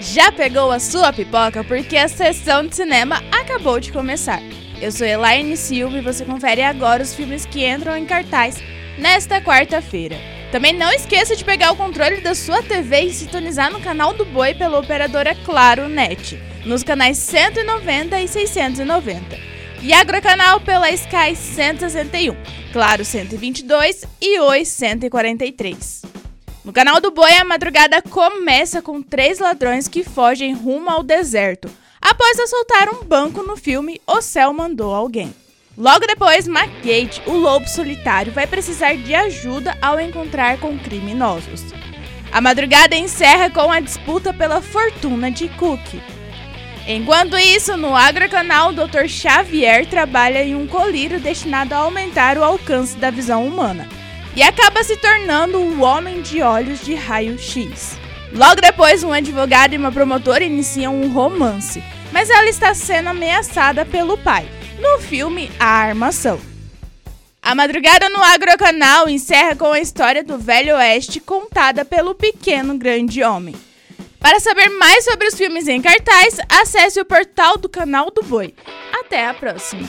Já pegou a sua pipoca porque a sessão de cinema acabou de começar. Eu sou Elaine Silva e você confere agora os filmes que entram em cartaz nesta quarta-feira. Também não esqueça de pegar o controle da sua TV e sintonizar no canal do Boi pela operadora Claro Net, nos canais 190 e 690. E Agrocanal pela Sky 161, Claro 122 e Oi 143. No canal do Boi, a madrugada começa com três ladrões que fogem rumo ao deserto, após assaltar um banco no filme O Céu Mandou Alguém. Logo depois, McGate, o lobo solitário, vai precisar de ajuda ao encontrar com criminosos. A madrugada encerra com a disputa pela fortuna de Cook. Enquanto isso, no Agrocanal, o Dr. Xavier trabalha em um colírio destinado a aumentar o alcance da visão humana e acaba se tornando o homem de olhos de raio-x. Logo depois, um advogado e uma promotora iniciam um romance, mas ela está sendo ameaçada pelo pai, no filme A Armação. A Madrugada no Agrocanal encerra com a história do Velho Oeste contada pelo pequeno grande homem. Para saber mais sobre os filmes em cartaz, acesse o portal do canal do Boi. Até a próxima!